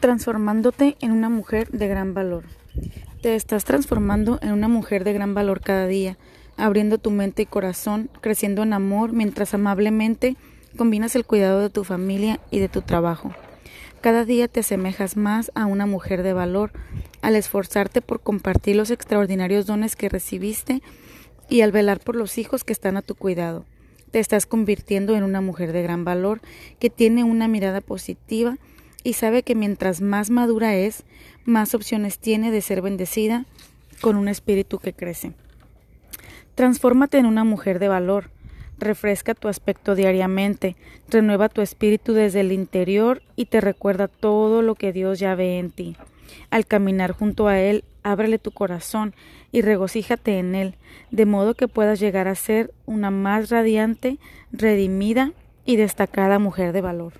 transformándote en una mujer de gran valor. Te estás transformando en una mujer de gran valor cada día, abriendo tu mente y corazón, creciendo en amor mientras amablemente combinas el cuidado de tu familia y de tu trabajo. Cada día te asemejas más a una mujer de valor al esforzarte por compartir los extraordinarios dones que recibiste y al velar por los hijos que están a tu cuidado. Te estás convirtiendo en una mujer de gran valor que tiene una mirada positiva y sabe que mientras más madura es, más opciones tiene de ser bendecida con un espíritu que crece. Transfórmate en una mujer de valor, refresca tu aspecto diariamente, renueva tu espíritu desde el interior y te recuerda todo lo que Dios ya ve en ti. Al caminar junto a Él, ábrele tu corazón y regocíjate en Él, de modo que puedas llegar a ser una más radiante, redimida y destacada mujer de valor.